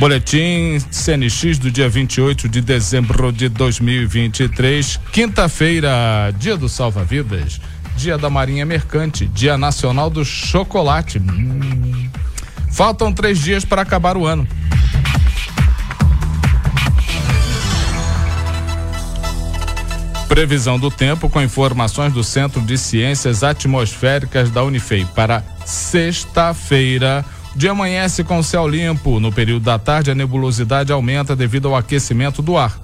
Boletim CNX do dia 28 de dezembro de 2023, quinta-feira, dia do salva-vidas, dia da Marinha Mercante, dia nacional do chocolate. Hum. Faltam três dias para acabar o ano. Previsão do tempo com informações do Centro de Ciências Atmosféricas da Unifei para sexta-feira. Dia amanhece com céu limpo. No período da tarde, a nebulosidade aumenta devido ao aquecimento do ar.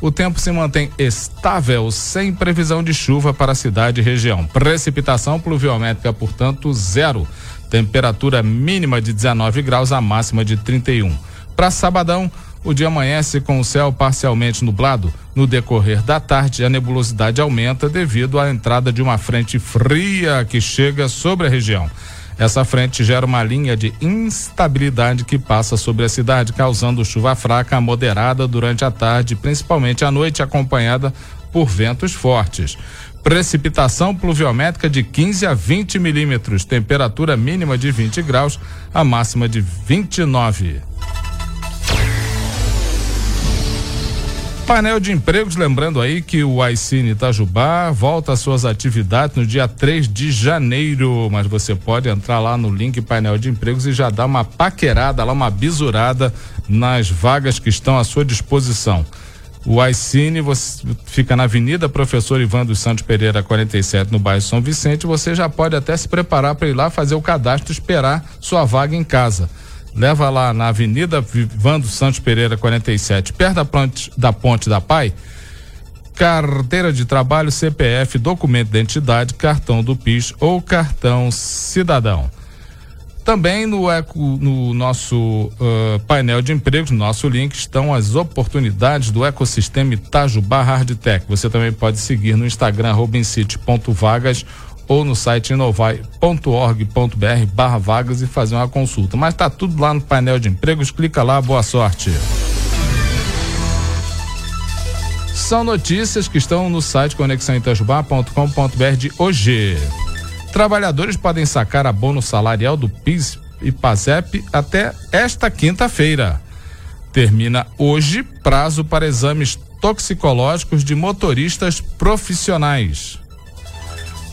O tempo se mantém estável, sem previsão de chuva para a cidade e região. Precipitação pluviométrica, portanto, zero. Temperatura mínima de 19 graus, a máxima de 31. Para sabadão, o dia amanhece com o céu parcialmente nublado. No decorrer da tarde, a nebulosidade aumenta devido à entrada de uma frente fria que chega sobre a região. Essa frente gera uma linha de instabilidade que passa sobre a cidade, causando chuva fraca a moderada durante a tarde, principalmente à noite, acompanhada por ventos fortes. Precipitação pluviométrica de 15 a 20 milímetros, temperatura mínima de 20 graus, a máxima de 29. Painel de empregos, lembrando aí que o Aicine Itajubá volta às suas atividades no dia 3 de janeiro, mas você pode entrar lá no link painel de empregos e já dar uma paquerada lá, uma bisurada nas vagas que estão à sua disposição. O Aicine você fica na Avenida Professor Ivan dos Santos Pereira 47 no bairro São Vicente, você já pode até se preparar para ir lá fazer o cadastro e esperar sua vaga em casa leva lá na Avenida Vivando Santos Pereira 47, perto da ponte da, ponte da Pai, carteira de trabalho, CPF, documento de identidade, cartão do PIS ou cartão cidadão. Também no, eco, no nosso uh, painel de empregos, no nosso link, estão as oportunidades do ecossistema Itajubá Hardtech. Você também pode seguir no Instagram, robincity.vagas ou no site inovai.org.br barra vagas e fazer uma consulta. Mas está tudo lá no painel de empregos, clica lá, boa sorte. São notícias que estão no site conexãoitajubá.com.br de hoje. Trabalhadores podem sacar abono salarial do PIS e PASEP até esta quinta-feira. Termina hoje prazo para exames toxicológicos de motoristas profissionais.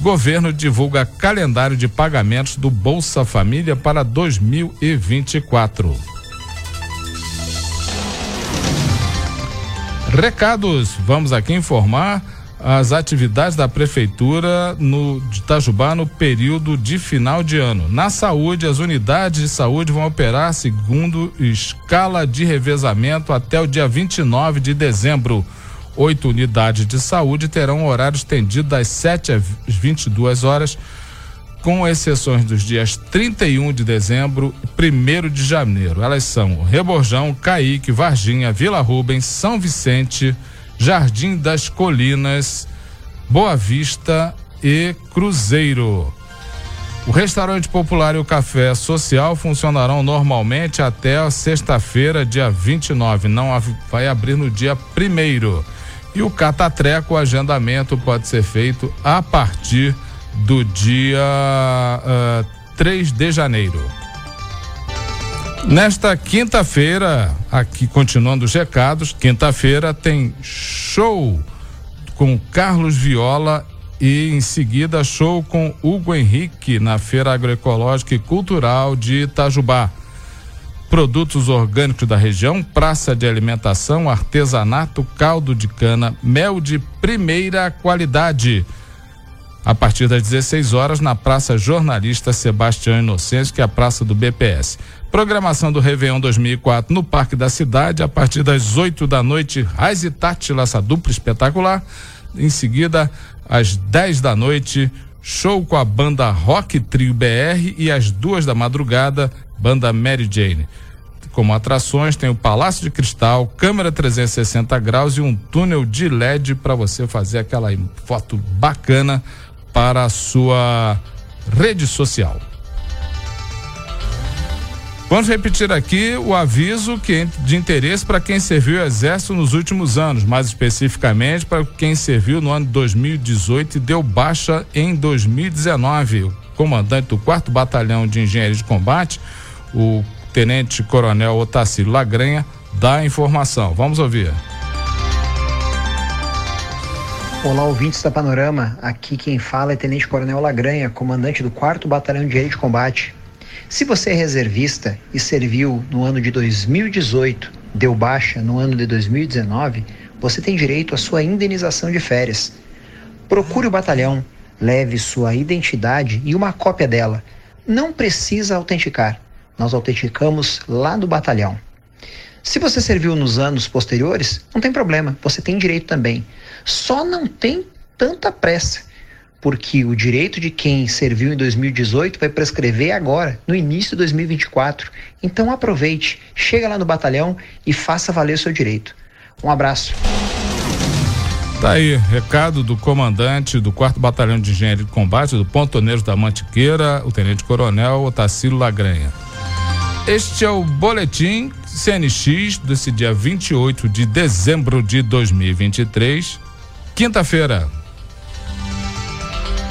Governo divulga calendário de pagamentos do Bolsa Família para 2024. Recados, vamos aqui informar as atividades da prefeitura no de Itajubá no período de final de ano. Na saúde, as unidades de saúde vão operar segundo escala de revezamento até o dia 29 de dezembro. Oito unidades de saúde terão horário estendido das 7 às 22 horas, com exceções dos dias 31 de dezembro e 1 de janeiro. Elas são Reborjão, Caíque, Varginha, Vila Rubens, São Vicente, Jardim das Colinas, Boa Vista e Cruzeiro. O restaurante popular e o café social funcionarão normalmente até sexta-feira, dia 29. Não vai abrir no dia primeiro. E o catatreco, o agendamento pode ser feito a partir do dia uh, ah, 3 de janeiro. Nesta quinta-feira, aqui continuando os recados, quinta-feira tem show com Carlos Viola e em seguida show com Hugo Henrique na Feira Agroecológica e Cultural de Itajubá produtos orgânicos da região, praça de alimentação, artesanato, caldo de cana, mel de primeira qualidade. A partir das 16 horas, na Praça Jornalista Sebastião Inocêncio, que é a praça do BPS. Programação do Réveillon 2004 no Parque da Cidade, a partir das 8 da noite, Raiz e Tátila, essa dupla espetacular. Em seguida, às 10 da noite, show com a banda Rock Trio BR e às duas da madrugada, banda Mary Jane. Como atrações, tem o Palácio de Cristal, câmera 360 graus e um túnel de LED para você fazer aquela foto bacana para a sua rede social. Vamos repetir aqui o aviso que de interesse para quem serviu o Exército nos últimos anos, mais especificamente para quem serviu no ano de 2018 e deu baixa em 2019. O comandante do 4 Batalhão de Engenharia de Combate, o Tenente Coronel Otacílio Lagranha dá a informação. Vamos ouvir. Olá, ouvintes da Panorama. Aqui quem fala é Tenente Coronel Lagranha, comandante do 4 Batalhão de Aéreo de Combate. Se você é reservista e serviu no ano de 2018, deu baixa no ano de 2019, você tem direito à sua indenização de férias. Procure o batalhão, leve sua identidade e uma cópia dela. Não precisa autenticar. Nós autenticamos lá no batalhão. Se você serviu nos anos posteriores, não tem problema, você tem direito também. Só não tem tanta pressa, porque o direito de quem serviu em 2018 vai prescrever agora, no início de 2024. Então aproveite, chega lá no batalhão e faça valer o seu direito. Um abraço. Tá aí, recado do comandante do 4 Batalhão de Engenharia de Combate do Pontoneiro da Mantiqueira, o Tenente Coronel Otacílio Lagranha. Este é o boletim CNX desse dia 28 de dezembro de 2023, quinta-feira.